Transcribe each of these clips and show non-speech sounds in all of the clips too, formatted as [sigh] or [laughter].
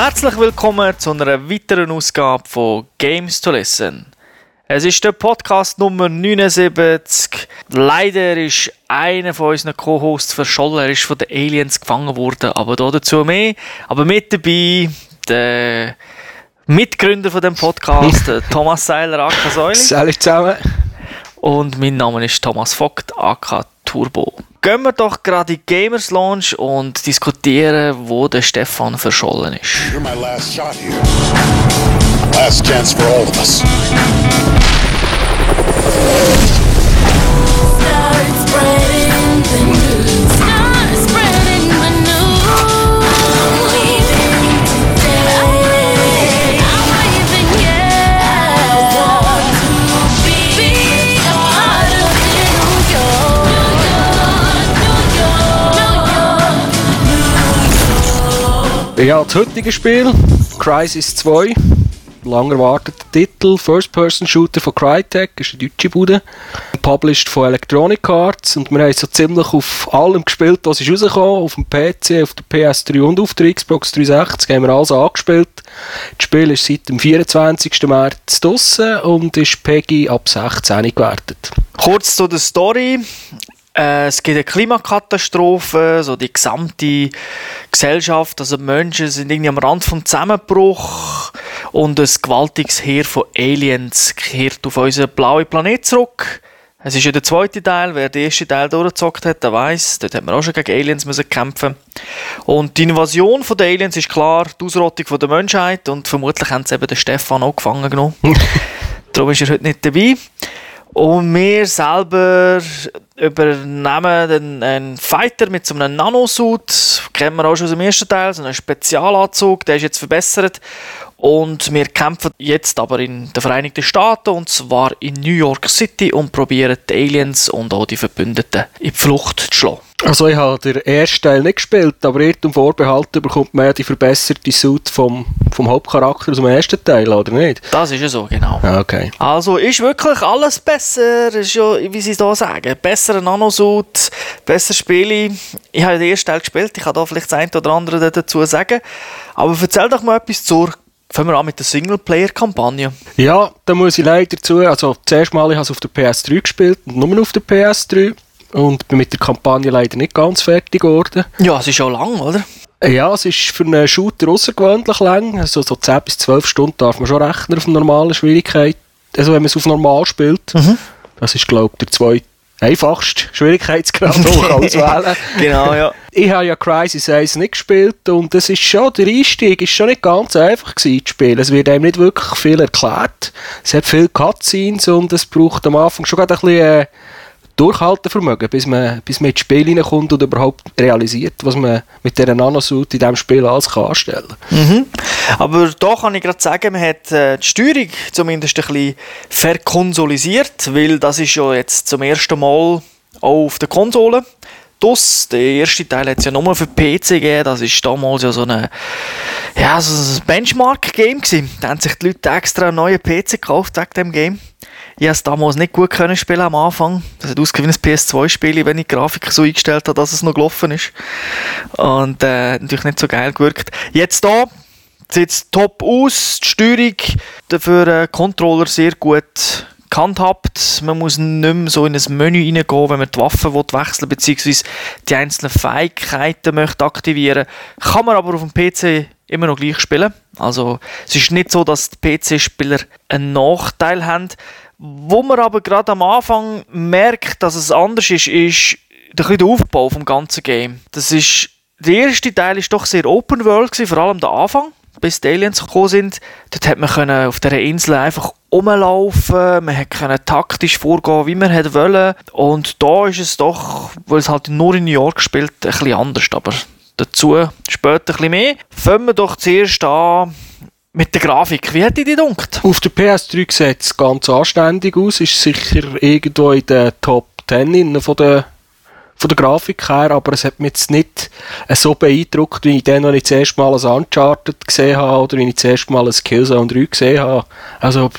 Herzlich willkommen zu einer weiteren Ausgabe von Games to Listen. Es ist der Podcast Nummer 79. Leider ist einer von unseren Co-Hosts verschollen. Er ist von den Aliens gefangen worden, aber dazu mehr. Aber mit dabei der Mitgründer von dem Podcast, [laughs] Thomas Seiler, AK Säule. Salut zusammen. Und mein Name ist Thomas Vogt, AK Turbo. Gehen wir doch gerade in die Gamers Lounge und diskutieren, wo der Stefan verschollen ist. You're my last shot here. Last chance for all of us. Ja, das heutige Spiel, Crisis 2, lang erwarteter Titel, First-Person-Shooter von Crytek, ist eine deutsche Bude, published von Electronic Arts und wir haben so ziemlich auf allem gespielt, was ist rausgekommen, auf dem PC, auf der PS3 und auf der Xbox 360 haben wir alles angespielt. Das Spiel ist seit dem 24. März draussen und ist PEGI ab 16 gewertet. Kurz zu der Story. Äh, es gibt eine Klimakatastrophe, so die gesamte Gesellschaft, also die Menschen sind irgendwie am Rand vom Zusammenbruch und ein gewaltiges Heer von Aliens kehrt auf unseren blauen Planet zurück. Es ist ja der zweite Teil, wer den ersten Teil durchgezockt hat, der weiß, dort hat man auch schon gegen Aliens müssen kämpfen. Und die Invasion der Aliens ist klar die Ausrottung von der Menschheit und vermutlich haben sie eben den Stefan auch gefangen genommen. [laughs] Darum ist er heute nicht dabei. Und wir selber übernehmen den, einen Fighter mit so einem Nanosuit. Kennen wir auch schon aus dem ersten Teil, so einen Spezialanzug, der ist jetzt verbessert. Und wir kämpfen jetzt aber in den Vereinigten Staaten und zwar in New York City und probieren die Aliens und auch die Verbündeten in die Flucht zu schlagen. Also ich habe den ersten Teil nicht gespielt, aber Irrtum Vorbehalt bekommt man ja die verbesserte Suit vom, vom Hauptcharakter aus dem ersten Teil, oder nicht? Das ist ja so, genau. Ja, okay. Also ist wirklich alles besser, ist ja, wie sie es hier sagen, besserer Nanosuit, besser Spiele. Ich habe den ersten Teil gespielt, ich kann da vielleicht das eine oder andere dazu sagen. Aber erzähl doch mal etwas zur, fangen wir an mit der Singleplayer-Kampagne. Ja, da muss ich leider zu, also zuerst mal, ich habe es auf der PS3 gespielt, und nur auf der PS3 und bin mit der Kampagne leider nicht ganz fertig geworden. Ja, es ist schon lang, oder? Ja, es ist für einen Shooter außergewöhnlich lang, also so 10 bis 12 Stunden darf man schon rechnen auf normale Schwierigkeit, also wenn man es auf normal spielt. Das ist glaube ich der zweite einfachste Schwierigkeitsgrad, den man kann auswählen [laughs] Genau, ja. Ich habe ja Crisis 1 nicht gespielt und es ist schon, der Einstieg ist schon nicht ganz einfach gewesen, zu spielen. Es wird einem nicht wirklich viel erklärt. Es hat viele Cutscenes und es braucht am Anfang schon gerade ein bisschen äh, Durchhaltevermögen, bis man, bis man ins Spiel hineinkommt und überhaupt realisiert, was man mit dieser Nanosuit in diesem Spiel alles kann anstellen Mhm. Aber da kann ich gerade sagen, man hat äh, die Steuerung zumindest ein bisschen verkonsolisiert, weil das ist ja jetzt zum ersten Mal auch auf der Konsole. Das, der erste Teil hat es ja nur für PC gegeben, das ist damals ja so eine, ja, so ein Benchmark-Game. Da haben sich die Leute extra einen neuen PC gekauft wegen dem Game. Ich konnte es damals nicht gut können spielen am Anfang. Das hat ausgesehen wie ein PS2-Spiel, wenn ich die Grafik so eingestellt habe, dass es noch gelaufen ist. Und äh, natürlich nicht so geil gewirkt. Jetzt da sieht es top aus, die Steuerung dafür äh, Controller sehr gut gehandhabt. Man muss nicht mehr so in ein Menü reingehen, wenn man die Waffen wechseln bzw. die einzelnen Fähigkeiten möchte aktivieren. Kann man aber auf dem PC immer noch gleich spielen. Also es ist nicht so, dass die PC-Spieler einen Nachteil haben. Wo man aber gerade am Anfang merkt, dass es anders ist, ist der, Aufbau vom ganzen Game. Das ist, der erste Teil ist doch sehr Open World gewesen, vor allem der Anfang, bis die Aliens gekommen sind. Dort hat man können auf der Insel einfach rumlaufen, man können taktisch vorgehen, wie man hätte wollen. Und da ist es doch, weil es halt nur in New York spielt, ein bisschen anders. Aber dazu später ein bisschen mehr. Fangen wir doch zuerst an mit der Grafik. Wie hat die die gedacht? Auf der PS3 sieht es ganz anständig aus, ist sicher irgendwo in den Top 10 innen von der, von der Grafik her, aber es hat mich jetzt nicht äh, so beeindruckt, wie ich dann, als ich das erste Mal ein Uncharted gesehen habe oder wie ich das erste Mal ein Killzone 3 gesehen habe. Also,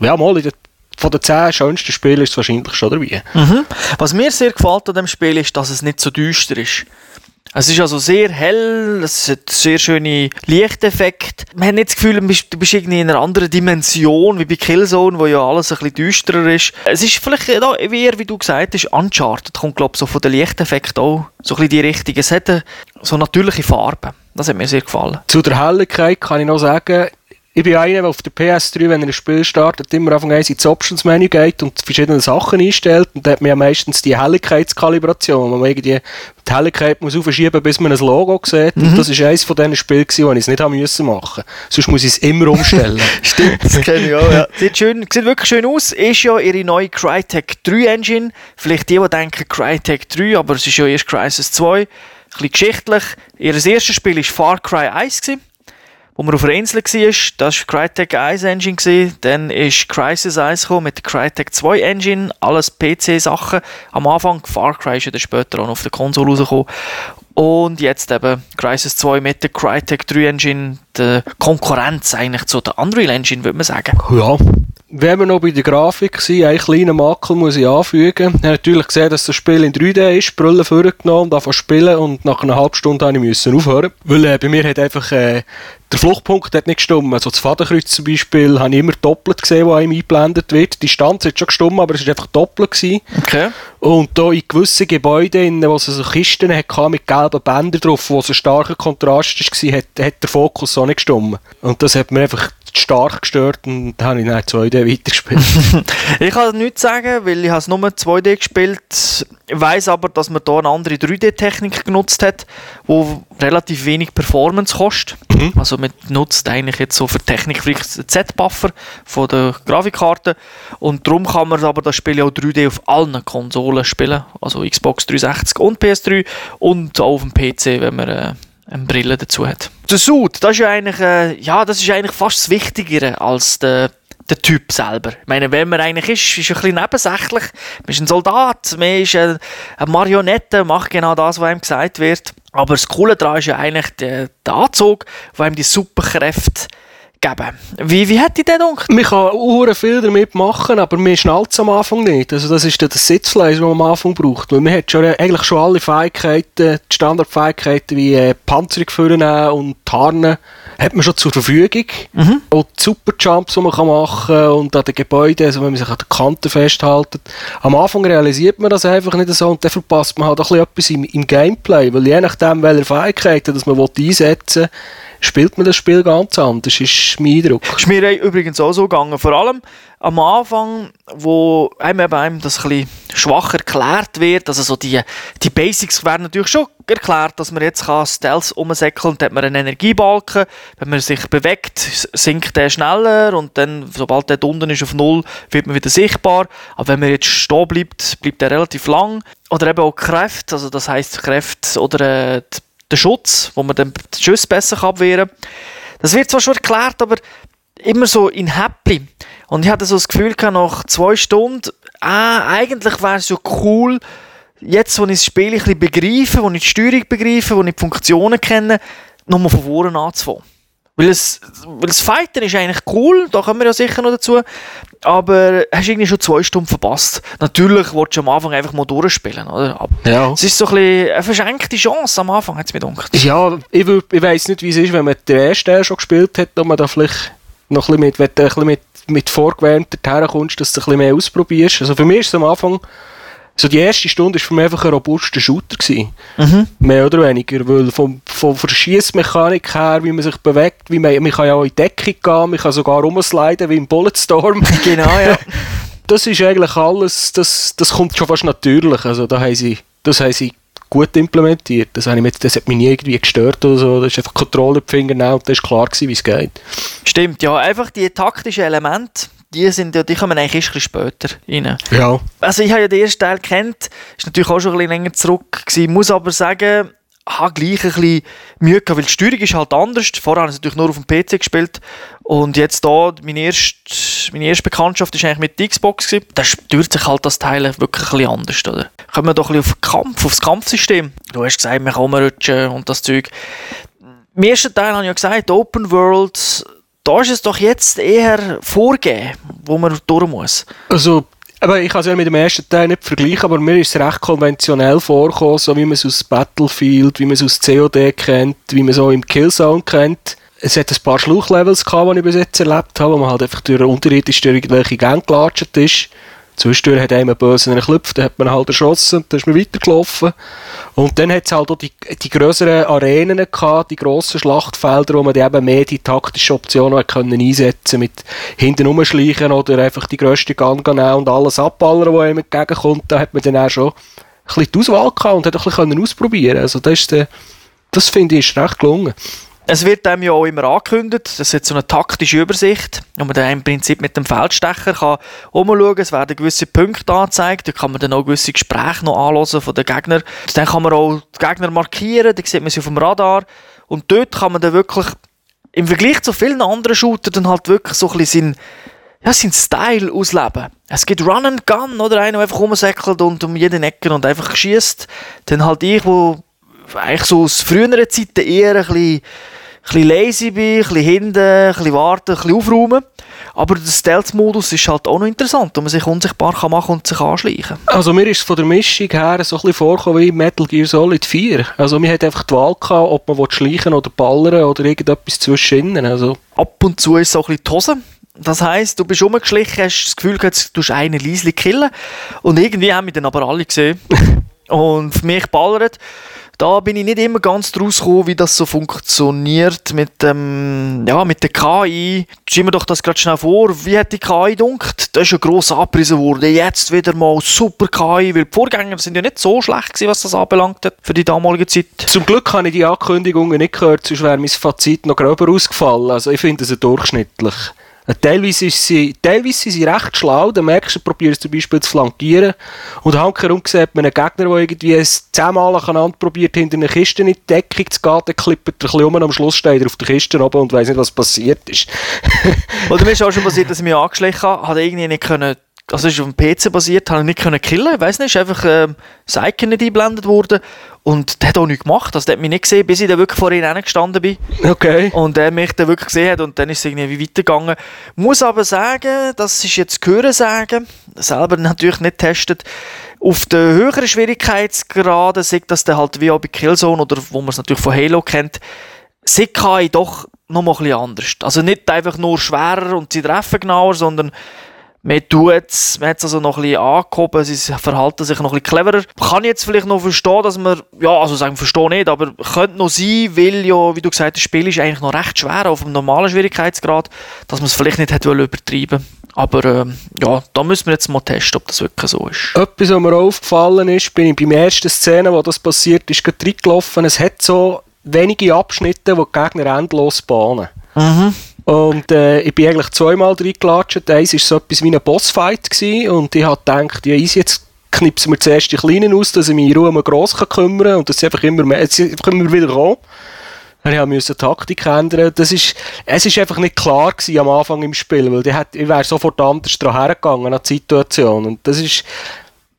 ja, mal in der, von den 10 schönsten Spielen ist es wahrscheinlich schon dabei. Mhm. Was mir sehr gefällt an dem Spiel ist, dass es nicht so düster ist. Es ist also sehr hell, es hat sehr schöne Lichteffekte. Man hat nicht das Gefühl, du bist, du bist irgendwie in einer anderen Dimension, wie bei Killzone, wo ja alles ein bisschen düsterer ist. Es ist vielleicht eher, wie du gesagt hast, Uncharted kommt, glaube ich, so von den Lichteffekten auch so ein bisschen die Richtung. Es hat so natürliche Farben. Das hat mir sehr gefallen. Zu der Helligkeit kann ich noch sagen, ich bin einer, der auf der PS3, wenn er ein Spiel startet, immer Anfang eins ins Options-Menü geht und verschiedene Sachen einstellt. Und da hat man ja meistens die Helligkeitskalibration, wo man irgendwie die Helligkeit muss aufschieben, bis man ein Logo sieht. Und das ist eines von diesen Spielen, wo ich es nicht haben müssen machen. Sonst muss ich es immer umstellen. [laughs] Stimmt, das kenne ich auch, ja. [laughs] Sieht, schön, sieht wirklich schön aus. Ist ja ihre neue Crytek 3 Engine. Vielleicht die, die denken Crytek 3, aber es ist ja erst Crysis 2. Ein bisschen geschichtlich. Ihr erstes Spiel war Far Cry 1. Gewesen wo man auf einer Insel war, das war Crytek 1 Engine. Dann ist Crysis 1 gekommen mit der Crytek 2 Engine, alles PC-Sachen. Am Anfang, Far Cry ist später auch auf der Konsole rausgekommen. Und jetzt eben Crysis 2 mit der Crytek 3 Engine, der Konkurrenz eigentlich zu der Unreal Engine, würde man sagen. Ja. Wenn wir noch bei der Grafik sind, einen kleinen Makel muss ich anfügen. Ich habe natürlich gesehen, dass das Spiel in 3D ist, Brille vorgenommen und angefangen zu spielen und nach einer halben Stunde habe ich aufhören. Weil äh, bei mir hat einfach äh, der Fluchtpunkt hat nicht gestimmt. Also das Fadenkreuz zum Beispiel habe ich immer doppelt gesehen, wo einem eingeblendet wird. Die Distanz hat schon gestimmt, aber es war einfach doppelt. Gewesen. Okay. Und da in gewissen Gebäuden, wo es so Kisten hatte mit gelben Bändern drauf, wo so ein starker Kontrast war, hat, hat der Fokus auch nicht gestimmt. Und das hat mir einfach stark gestört und dann habe ich dann 2D weitergespielt. [laughs] Ich kann nichts sagen, weil ich habe es nur 2D gespielt. Ich weiss aber, dass man hier eine andere 3D-Technik genutzt hat, die relativ wenig Performance kostet. Also man nutzt eigentlich jetzt so für Technik den Z-Buffer von der Grafikkarte und darum kann man aber das Spiel auch 3D auf allen Konsolen spielen, also Xbox 360 und PS3 und auch auf dem PC, wenn man äh, eine Brille dazu hat. Der Suit, das ist ja eigentlich, äh, ja, das ist eigentlich fast das Wichtigere als der, der Typ selber. Ich meine, wer man eigentlich ist, ist ein bisschen nebensächlich. Man ist ein Soldat, man ist eine, Marionette, macht genau das, was einem gesagt wird. Aber das Coole daran ist ja eigentlich der, Anzug, der einem die Superkräfte geben. Wie, wie hat die den gedacht? Man kann auch viel damit machen, aber man schnallt es am Anfang nicht. Also das ist das Sitzfleisch, das man am Anfang braucht. Weil man hat schon, eigentlich schon alle Fähigkeiten, die Standardfähigkeiten wie äh, Panzerung führen und Tarnen, hat man schon zur Verfügung. Auch die Superjumps, die man kann machen kann und an den Gebäuden, also wenn man sich an den Kanten festhält. Am Anfang realisiert man das einfach nicht so und dann verpasst man halt auch ein bisschen etwas im, im Gameplay, weil je nachdem, welche Fähigkeiten dass man einsetzen will, spielt man das Spiel ganz anders, ist mein Eindruck. Ist mir übrigens auch so gegangen. Vor allem am Anfang, wo einem, das ein bisschen schwach erklärt wird, also so die, die Basics werden natürlich schon erklärt, dass man jetzt kann Stealth umsäckeln und hat man einen Energiebalken. Wenn man sich bewegt, sinkt der schneller und dann, sobald der unten ist auf Null, wird man wieder sichtbar. Aber wenn man jetzt stehen bleibt, bleibt der relativ lang. Oder eben auch Kräfte, also das heißt Kräfte oder äh, der Schutz, wo man dann die Schüsse besser abwehren kann. Das wird zwar schon erklärt, aber immer so in Happy. Und ich hatte so das Gefühl nach zwei Stunden, ah, eigentlich wäre es so cool, jetzt, wo ich das Spiel ein bisschen begreife, wo ich die Steuerung begreife, wo ich die Funktionen kenne, nochmal von vorne anzufangen. Weil es, weil das Fighten ist eigentlich cool, da kommen wir ja sicher noch dazu, aber hast irgendwie schon zwei Stunden verpasst. Natürlich wolltest du am Anfang einfach mal durchspielen, oder? Aber Ja. es ist so ein bisschen eine verschenkte Chance am Anfang, hat es mir gedacht. Ja, ich, ich weiss nicht, wie es ist, wenn man den ersten schon gespielt hat, ob man da vielleicht noch ein bisschen mit, wenn du ein bisschen mit, mit vorgewärmter herkommst, dass du ein bisschen mehr ausprobierst. Also für mich ist es am Anfang, so die erste Stunde ist für mich einfach ein robuster Shooter gewesen. Mehr oder weniger, weil vom, von der Schiessmechanik her, wie man sich bewegt, wie man, man kann ja auch in die Deckung gehen, man kann sogar rumsliden wie im Bulletstorm. [laughs] Genau, ja. [laughs] das ist eigentlich alles, das, das kommt schon fast natürlich. Also da haben sie, das haben sie gut implementiert. Das, habe ich mit, das hat mich nie irgendwie gestört oder so. Das ist einfach Controller die Finger und dann ist klar wie es geht. Stimmt, ja. Einfach die taktischen Elemente, die, sind, ja- die kommen eigentlich erst ein bisschen später rein. Ja. Also ich habe ja den ersten Teil kennt, ist natürlich auch schon ein bisschen länger zurück gewesen, muss aber sagen, habe gleich ein bisschen Mühe gehabt, weil die Steuerung ist halt anders. Vorher habe ich es natürlich nur auf dem PC gespielt und jetzt da, meine erste, meine erste Bekanntschaft ist eigentlich mit der Xbox gewesen. Da stört sich halt das Teil wirklich ein bisschen anders, oder? Kommen wir doch ein bisschen auf den Kampf, aufs Kampfsystem. Du hast gesagt, man kann rumrutschen und das Zeug. Im ersten Teil habe ich ja gesagt, Open World, da ist es doch jetzt eher vorgegeben, wo man durch muss. Also Aber ich kann es ja mit dem ersten Teil nicht vergleichen, aber mir ist es recht konventionell vorgekommen, so wie man es aus Battlefield, wie man es aus COD kennt, wie man es auch im Killzone kennt. Es hat ein paar Schluchlevels gehabt, die ich bis jetzt erlebt habe, wo man halt einfach durch unterirdisch durch irgendwelche Gänge gelatscht ist. Zwischendurch hat einem Böse geklopft, dann hat man halt erschossen und dann ist man weitergelaufen. Und dann hat es halt auch die, die grösseren Arenen gehabt, die grossen Schlachtfelder, wo man eben mehr die taktischen Optionen hat können einsetzen mit hinten rumschleichen oder einfach die grösste Gang und alles abballern, was einem entgegenkommt. Da hat man dann auch schon ein bisschen die Auswahl gehabt und hat ein bisschen können ausprobieren Also das, ist das finde ich ist recht gelungen. Es wird einem ja auch immer angekündigt, das ist so eine taktische Übersicht, wo man dann im Prinzip mit dem Feldstecher kann umschauen es werden gewisse Punkte angezeigt, da kann man dann auch gewisse Gespräche noch anhören von den Gegnern. Dann kann man auch die Gegner markieren, dann sieht man sie auf dem Radar und dort kann man dann wirklich im Vergleich zu vielen anderen Shootern dann halt wirklich so ein bisschen seinen, ja, seinen Style ausleben. Es gibt Run and Gun, oder einer, der einfach rumsäckelt und um jeden Ecken und einfach schießt. Dann halt ich, wo eigentlich so aus früheren Zeiten eher ein bisschen, ein bisschen lazy bin, ein bisschen hinten, ein bisschen warten, ein bisschen aufräumen. Aber der Stealth-Modus ist halt auch noch interessant, wo man sich unsichtbar kann machen und sich anschleichen. Also mir ist es von der Mischung her so ein bisschen vorgekommen wie Metal Gear Solid 4. Also man hat einfach die Wahl gehabt, ob man schleichen oder ballern oder irgendetwas zwischendrin. Also Ab und zu ist es auch ein bisschen die Hose. Das heisst, du bist rumgeschlichen, hast das Gefühl gehabt, du tust einen leislich killen. Und irgendwie haben wir dann aber alle gesehen. [laughs] Und für mich ballert. Da bin ich nicht immer ganz draus gekommen, wie das so funktioniert mit, dem, ja, mit der KI. Stell mir doch das gerade schnell vor. Wie hat die KI dunkt? Das ist ja gross abgerissen worden. Jetzt wieder mal super KI, weil die Vorgänger sind ja nicht so schlecht gewesen, was das anbelangt hat für die damalige Zeit. Zum Glück habe ich die Ankündigungen nicht gehört, sonst wäre mein Fazit noch gröber ausgefallen. Also ich finde sie durchschnittlich. Teilweise, ist sie, teilweise sind sie recht schlau, dann merkst du, probierst zum Beispiel zu flankieren und hankerum sieht man einen Gegner, der irgendwie zehnmal aneinander probiert, hinter einer Kiste in die Deckung zu gehen, dann klippt er ein bisschen um am Schluss steht er auf der Kiste oben und weiss nicht, was passiert ist. [laughs] Oder mir ist auch schon passiert, dass ich mich angeschlichen habe, hat irgendwie nicht können, also ist auf dem PC basiert, habe ich nicht können killen, ich weiss nicht, ist einfach ähm, das Icon nicht eingeblendet worden und der hat auch nichts gemacht, also der hat mich nicht gesehen, bis ich dann wirklich vor ihm gestanden bin Okay. und er mich dann wirklich gesehen hat und dann ist es irgendwie weitergegangen. Muss aber sagen, das ist jetzt Hören sagen, selber natürlich nicht getestet, auf den höheren Schwierigkeitsgraden, sagt das dann halt wie auch bei Killzone oder wo man es natürlich von Halo kennt, sieht KI doch noch mal ein bisschen anders. Also nicht einfach nur schwerer und sie treffen genauer, sondern man tut's, man hat es also noch ein bisschen angehoben, sie verhalten sich noch ein bisschen cleverer. Kann ich jetzt vielleicht noch verstehen, dass man, ja, also sagen, verstehe nicht, aber könnte noch sein, weil ja, wie du gesagt hast, das Spiel ist eigentlich noch recht schwer auf dem normalen Schwierigkeitsgrad, dass man es vielleicht nicht hätte übertreiben Aber ähm, ja, da müssen wir jetzt mal testen, ob das wirklich so ist. Etwas, was mir aufgefallen ist, bin ich beim ersten Szene, wo das passiert ist, gerade reingelaufen. Es hat so wenige Abschnitte, wo die Gegner endlos bahnen. Und äh, ich bin eigentlich zweimal reingelatscht. Eins war so etwas wie ein Bossfight gewesen, und ich habe gedacht, ja, easy, jetzt knipsen wir zuerst die Kleinen aus, dass ich mich in Ruhe um den Grossen kann kümmern und dass sie einfach immer, mehr, jetzt einfach immer wieder kommen. Ich musste die Taktik ändern. Das ist, es ist einfach nicht klar gewesen am Anfang im Spiel, weil die hat, ich wäre sofort anders dran hergegangen an die Situation. Und das ist,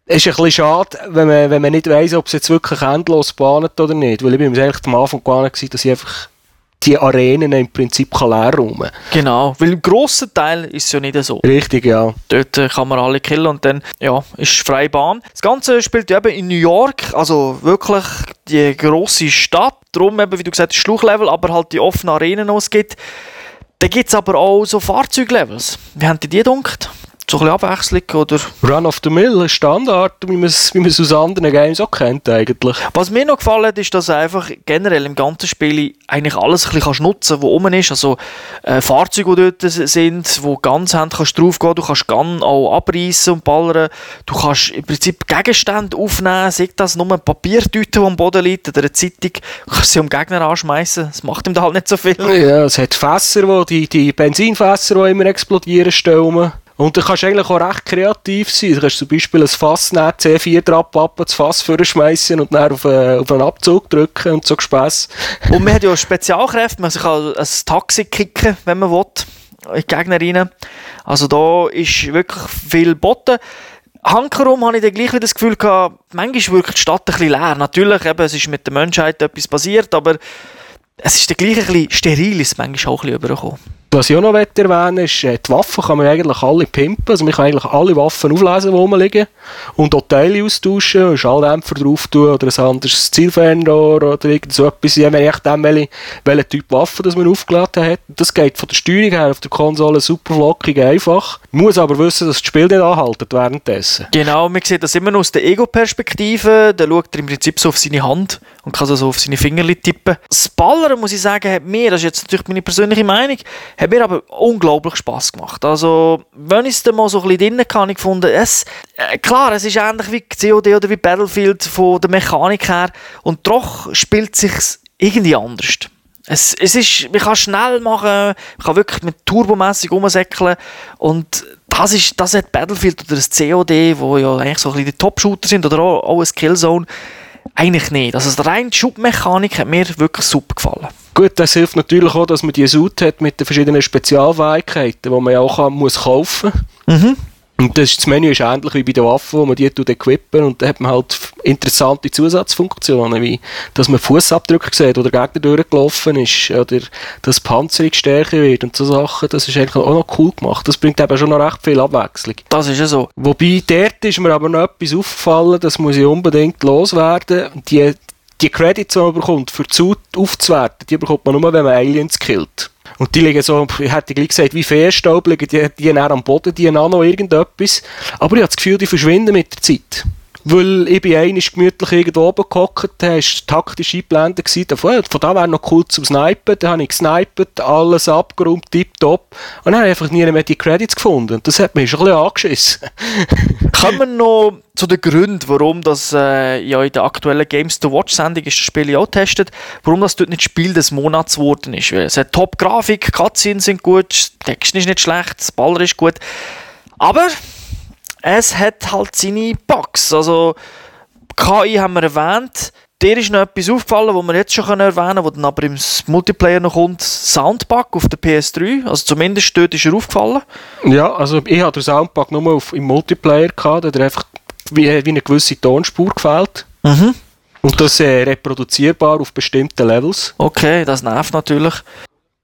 ist ein bisschen schade, wenn man, wenn man nicht weiss, ob es jetzt wirklich endlos bahnt oder nicht. Weil ich bin mir eigentlich am Anfang gewesen, dass ich einfach die Arenen im Prinzip kann leer räumen Genau, weil im grossen Teil ist es ja nicht so. Richtig, ja. Dort äh, kann man alle killen und dann ja, ist freie Bahn. Das Ganze spielt ja eben in New York, also wirklich die grosse Stadt. Darum eben, wie du gesagt hast, Schluchlevel, aber halt die offenen Arenen, die es gibt. Dann gibt es aber auch so Fahrzeuglevels. Wie haben die die gedacht? So ein Abwechslung oder... Run of the Mill, Standard, wie man es aus anderen Games auch kennt eigentlich. Was mir noch gefallen hat, ist, dass du einfach generell im ganzen Spiel eigentlich alles ein bisschen kannst nutzen was oben ist. Also äh, Fahrzeuge, die dort sind, die ganz haben, kannst du draufgehen, du kannst Gun auch abreißen und ballern. Du kannst im Prinzip Gegenstände aufnehmen, sei das nur eine Papiertüte, die am Boden liegt, oder eine Zeitung, du kannst sie am Gegner anschmeißen. Das macht ihm da halt nicht so viel. Ja, es hat Fässer, wo die, die Benzinfässer, die immer explodieren, stellen. Und du kannst eigentlich auch recht kreativ sein. Du kannst zum Beispiel ein Fass nehmen, C4 drapappen, das Fass vorschmeißen und dann auf, äh, auf einen Abzug drücken und so Gespäss. Und man hat ja Spezialkräfte, man kann ein Taxi kicken, wenn man will, in die Gegner rein. Also da ist wirklich viel geboten. Hankerum habe ich dann gleich wieder das Gefühl gehabt, manchmal wirkt die Stadt ein bisschen leer. Natürlich, eben, es ist mit der Menschheit etwas passiert, aber es ist dann gleich ein bisschen steril, ist manchmal auch ein bisschen übergekommen. Was ich auch noch erwähnen ist, äh, die Waffen kann man eigentlich alle pimpen. Also man kann eigentlich alle Waffen auflesen, die rumliegen. Und auch Teile austauschen, einen Schalldämpfer drauf tun oder ein anderes Zielfernrohr oder irgend so etwas. Je nachdem, welche, welchen Typ Waffe das man aufgeladen hat. Das geht von der Steuerung her auf der Konsole super flockig einfach. Man muss aber wissen, dass das Spiel nicht anhaltet währenddessen. Genau, man sieht das immer noch aus der Ego-Perspektive. Da schaut er im Prinzip so auf seine Hand und kann so, so auf seine Finger tippen. Das Ballern, muss ich sagen, hat mir, das ist jetzt natürlich meine persönliche Meinung, hat mir aber unglaublich Spaß gemacht. Also, wenn ich es dann mal so ein bisschen drin kann, ich gefunden, es, äh, klar, es ist ähnlich wie COD oder wie Battlefield von der Mechanik her und doch spielt sich irgendwie anders. Es, es ist, man kann schnell machen, man kann wirklich mit turbomässig rumsäckeln und das, ist, das hat Battlefield oder das COD, wo ja eigentlich so ein bisschen die Top-Shooter sind oder auch, auch ein Killzone, eigentlich nicht. Also die reine Schubmechanik hat mir wirklich super gefallen. Gut, das hilft natürlich auch, dass man die Suit hat mit den verschiedenen Spezialfähigkeiten, die man ja auch kann, muss kaufen Mhm. Und das, das Menü ist ähnlich wie bei den Waffen, wo man die tut equippen und da hat man halt interessante Zusatzfunktionen, wie dass man Fußabdrücke sieht, oder Gegner durchgelaufen ist, oder dass Panzerung stärker wird und so Sachen. Das ist eigentlich auch noch cool gemacht. Das bringt eben schon noch recht viel Abwechslung. Das ist ja so. Wobei, dort ist mir aber noch etwas aufgefallen, das muss ich unbedingt loswerden. Die, die Credits, die man bekommt, für die Suit aufzuwerten, die bekommt man nur, wenn man Aliens killt. Und die liegen so, ich hätte gleich gesagt, wie Feenstaub liegen die, die am Boden, die noch irgendetwas. Aber ich habe das Gefühl, die verschwinden mit der Zeit. Weil ich bin einmal gemütlich irgendwo oben gehockt, da war taktisch eingeblendet. gewesen. Davon- Von da wäre noch cool zum Snipen. Da habe ich gesniped, alles abgeräumt, tipptopp. Und dann habe ich einfach nie mehr die Credits gefunden. Und das hat mich schon ein bisschen angeschissen. [laughs] Kommen wir noch zu den Gründen, warum das äh, ja in der aktuellen Games to Watch Sendung ist das Spiel ja auch getestet, warum das dort nicht Spiel des Monats geworden ist. Weil es hat Top-Grafik, Cutscenes sind gut, Text ist nicht schlecht, das Baller ist gut. Aber es hat halt seine Bugs. Also KI haben wir erwähnt. Dir ist noch etwas aufgefallen, was wir jetzt schon erwähnen können, wo dann aber im Multiplayer noch kommt. Soundbug auf der PS3. Also zumindest dort ist er aufgefallen. Ja, also ich hatte den Soundpack nur auf, im Multiplayer gehabt, da hat einfach wie, wie eine gewisse Tonspur gefällt. Mhm. Und das äh, reproduzierbar auf bestimmten Levels. Okay, das nervt natürlich.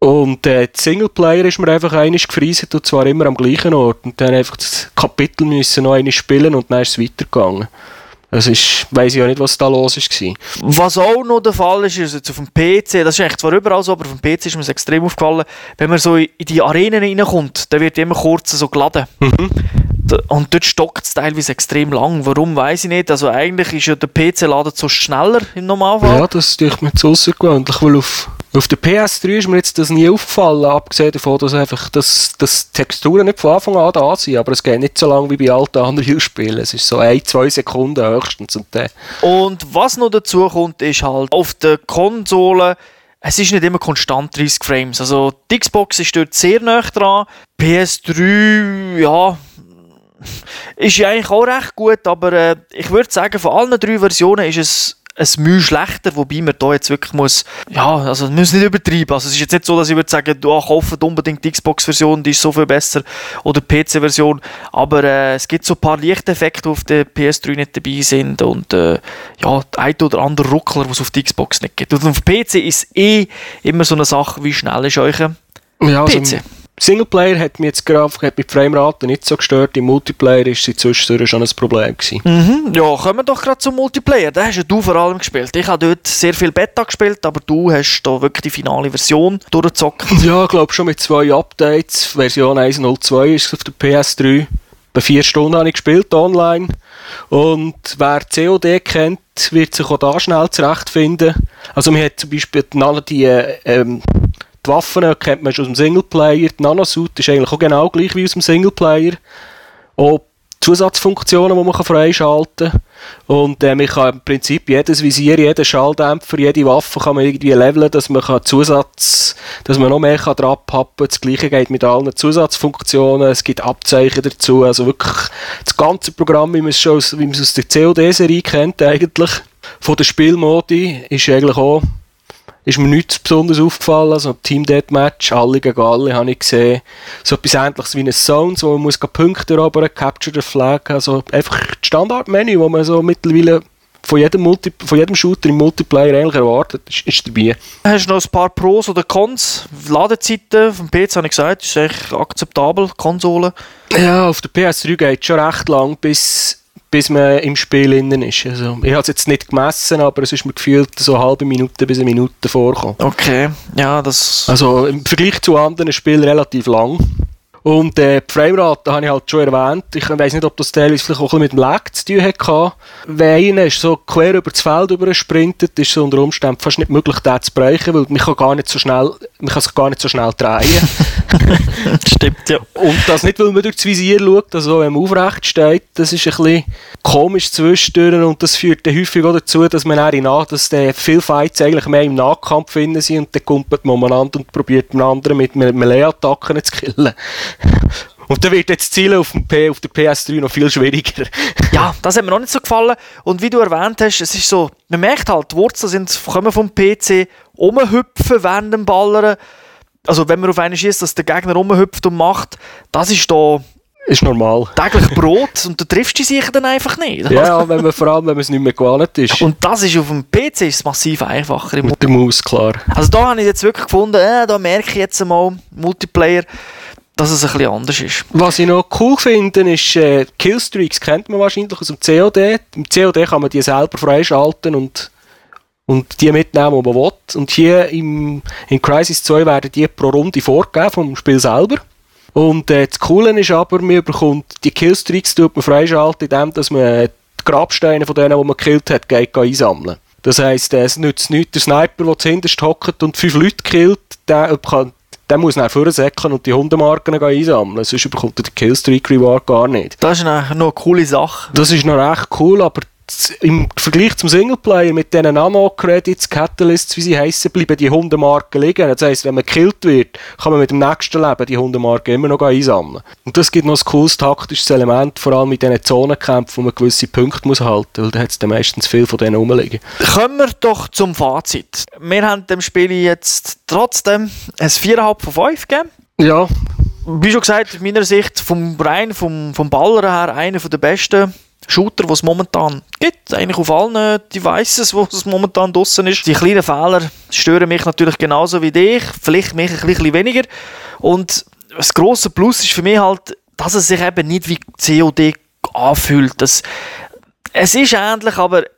Und äh, der Singleplayer ist mir einfach einig gefriesen und zwar immer am gleichen Ort. Und dann einfach das Kapitel müssen noch einmal spielen und dann ist es weitergegangen. Das ist, weiss ich auch nicht, was da los war. Was auch noch der Fall ist, ist jetzt auf dem PC, das ist eigentlich zwar überall so, aber auf dem PC ist mir es extrem aufgefallen, wenn man so in die Arenen reinkommt, dann wird immer kurz so geladen. Da- Und dort stockt es teilweise extrem lang. Warum, weiß ich nicht. Also eigentlich ist ja der PC ladet so schneller im Normalfall. Ja, das ist mir zu außergewöhnlich, weil auf, auf der PS3 ist mir jetzt das nie aufgefallen, abgesehen davon, dass einfach das, das die Texturen nicht von Anfang an da sind, aber es geht nicht so lange wie bei alten Unreal-Spielen. Es ist so ein, zwei Sekunden höchstens und dann Und was noch dazu kommt, ist halt auf der Konsole, es ist nicht immer konstant 30 Frames. Also die Xbox ist dort sehr nah dran. PS3, ja, ist ja eigentlich auch recht gut, aber äh, ich würde sagen, von allen drei Versionen ist es ein Mühe schlechter, wobei man da jetzt wirklich muss, ja, also man muss nicht übertreiben. Also es ist jetzt nicht so, dass ich würde sagen, du kauft unbedingt die Xbox-Version, die ist so viel besser, oder die PC-Version, aber äh, es gibt so ein paar Lichteffekte, die auf der PS3 nicht dabei sind und äh, ja, ein oder andere Ruckler, was es auf der Xbox nicht gibt. Und auf PC ist eh immer so eine Sache, wie schnell ist euch Ja, also PC. Singleplayer hat mich jetzt gerade hat mich die Framerate nicht so gestört. Im Multiplayer ist sie zwischendurch schon ein Problem gewesen. Mhm. Ja, kommen wir doch gerade zum Multiplayer. Den hast ja du vor allem gespielt. Ich habe dort sehr viel Beta gespielt, aber du hast da wirklich die finale Version durchgezockt. [laughs] Ja, ich glaube schon mit zwei Updates. Version 1.02 ist auf der PS3. Bei vier Stunden habe ich gespielt online. Und wer COD kennt, wird sich auch da schnell zurechtfinden. Also man hat zum Beispiel Nano- die, äh, ähm, die Waffen kennt man schon aus dem Singleplayer. Die Nanosuit ist eigentlich auch genau gleich wie aus dem Singleplayer. Auch Zusatzfunktionen, die man kann freischalten kann. Und äh, man kann im Prinzip jedes Visier, jeden Schalldämpfer, jede Waffe kann man irgendwie leveln, dass man kann Zusatz, dass man noch mehr kann dran pappen. Das gleiche geht mit allen Zusatzfunktionen. Es gibt Abzeichen dazu. Also wirklich das ganze Programm, wie man es schon aus, wie man es aus der COD-Serie kennt eigentlich. Von der Spielmodi ist eigentlich auch ist mir nichts besonders aufgefallen. Also Team Deathmatch, alle gegen alle, habe ich gesehen. So etwas ähnliches wie ein Zones, wo man muss Punkte erobern, Capture the Flag. Also einfach das Standardmenü, wo man so mittlerweile von jedem, Multi von jedem Shooter im Multiplayer eigentlich erwartet, ist, ist dabei. Hast du noch ein paar Pros oder Cons? Ladezeiten vom PC habe ich gesagt, ist eigentlich akzeptabel, Konsole. Ja, auf der PS3 geht es schon recht lang, bis, bis man im Spiel innen ist. Also, ich habe es jetzt nicht gemessen, aber es ist mir gefühlt so eine halbe Minute bis eine Minute vorgekommen. Okay, ja, das... Also im Vergleich zu anderen Spielen relativ lang. Und äh, die Framerate habe ich halt schon erwähnt. Ich weiß nicht, ob das teilweise vielleicht auch ein bisschen mit dem Lag zu tun hatte. Wenn einer ist so quer über das Feld übersprintet, ist es unter Umständen fast nicht möglich, den zu brechen, weil man kann, gar nicht so schnell, man kann sich gar nicht so schnell drehen. [laughs] Stimmt, ja. Und das nicht, weil man durch das Visier schaut, also wenn man aufrecht steht, das ist ein bisschen komisch zwischendurch und das führt dann häufig auch dazu, dass man dann nach, dass dann viele Fights eigentlich mehr im Nahkampf finden sind und dann kumpelt man umeinander und probiert den anderen mit Me- Melee-Attacken zu killen. [laughs] Und dann wird jetzt das Zielen auf, dem P auf der PS3 noch viel schwieriger. [laughs] Ja, das hat mir noch nicht so gefallen. Und wie du erwähnt hast, es ist so, man merkt halt, die Wurzeln sind, kommen vom PC, rumhüpfen während dem Ballern. Also wenn man auf einen schießt, dass der Gegner rumhüpft und macht, das ist da ist normal. täglich [laughs] Brot und du triffst die sicher dann einfach nicht. Ja, wenn man, vor allem, wenn man es nicht mehr gewohnt ist. Und das ist auf dem PC ist massiv einfacher. Im mit der Maus, klar. Also da habe ich jetzt wirklich gefunden, äh, da merke ich jetzt mal Multiplayer, dass es ein bisschen anders ist. Was ich noch cool finde, ist, äh, Killstreaks kennt man wahrscheinlich aus dem COD. Im COD kann man die selber freischalten und, und die mitnehmen, wo man will. Und hier im, in Crisis 2 werden die pro Runde vorgegeben vom Spiel selber. Und äh, das Coole ist aber, man bekommt die Killstreaks tut man freischalten, indem dass man die Grabsteine von denen, die man gekillt hat, geht, geht einsammeln. Das heisst, äh, es nützt nichts, der Sniper, der zuhinterst hockt und fünf Leute killt, der, kann, der muss nach vorne säckeln und die Hundemarken einsammeln. Sonst bekommt er den Killstreak-Reward gar nicht. Das ist noch eine coole Sache. Das ist noch recht cool, aber im Vergleich zum Singleplayer mit diesen Nano-Credits, Catalysts, wie sie heißen, bleiben die Hundemarken liegen. Das heisst, wenn man gekillt wird, kann man mit dem nächsten Leben die Hundemarken immer noch einsammeln. Und das gibt noch ein cooles taktisches Element, vor allem mit diesen Zonenkämpfen, wo man gewisse Punkte muss halten muss, weil da hat es dann meistens viel von denen rumliegen. Kommen wir doch zum Fazit. Wir haben dem Spiel jetzt trotzdem ein 4,5 von 5 gegeben. Ja, Wie schon gesagt, aus meiner Sicht vom rein vom, vom Baller her einer der besten Shooter, die es momentan gibt. Eigentlich auf allen Devices, [laughs] wo es momentan draussen ist. Die kleinen Fehler stören mich natürlich genauso wie dich. Vielleicht mich ein bisschen weniger. Und das grosse Plus ist für mich halt, dass es sich eben nicht wie COD anfühlt. Das, es ist ähnlich, aber äh,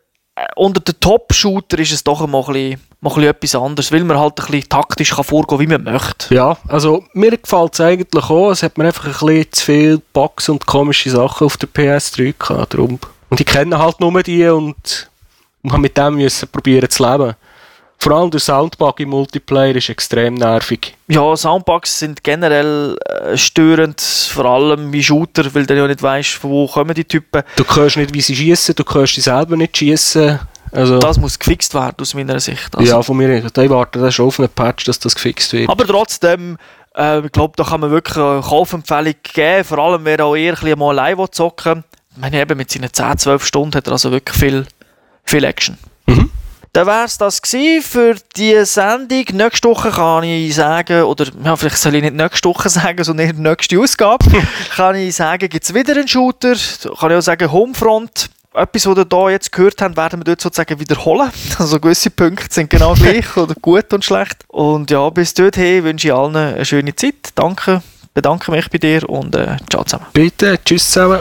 unter den Top-Shooter ist es doch mal mal etwas anderes, weil man halt ein bisschen taktisch kann vorgehen wie man möchte. Ja, also mir gefällt es eigentlich auch. Es hat mir einfach ein bisschen zu viele Bugs und komische Sachen auf der PS3 gehabt. Darum. Und ich kenne halt nur die und habe mit dem müssen probieren zu leben. Vor allem der Soundbug im Multiplayer ist extrem nervig. Ja, Soundbugs sind generell äh, störend, vor allem wie Shooter, weil du ja nicht weißt, von wo kommen die Typen. Du hörst nicht, wie sie schießen, du hörst sie selber nicht schießen. Also, Das muss gefixt werden, aus meiner Sicht. Also, ja, von mir, ich warte da schon auf einen Patch, dass das gefixt wird. Aber trotzdem, äh, ich glaube, da kann man wirklich eine Kaufempfehlung geben, vor allem wer auch eher ein mal allein zocken will. Ich meine, eben mit seinen 10, 12 Stunden hat er also wirklich viel, viel Action. Mhm. Dann wäre es das gewesen für die Sendung. Nächste Woche kann ich sagen, oder ja, vielleicht soll ich nicht nächste Woche [laughs] sagen, sondern eher nächste Ausgabe, [laughs] kann ich sagen, gibt es wieder einen Shooter. Kann ich auch sagen, Homefront. Etwas, was ihr hier jetzt gehört habt, werden wir dort sozusagen wiederholen. [laughs] Also gewisse Punkte sind genau gleich oder gut und schlecht. Und ja, bis dorthin wünsche ich allen eine schöne Zeit. Danke, bedanke mich bei dir und äh, ciao zusammen. Bitte, tschüss zusammen.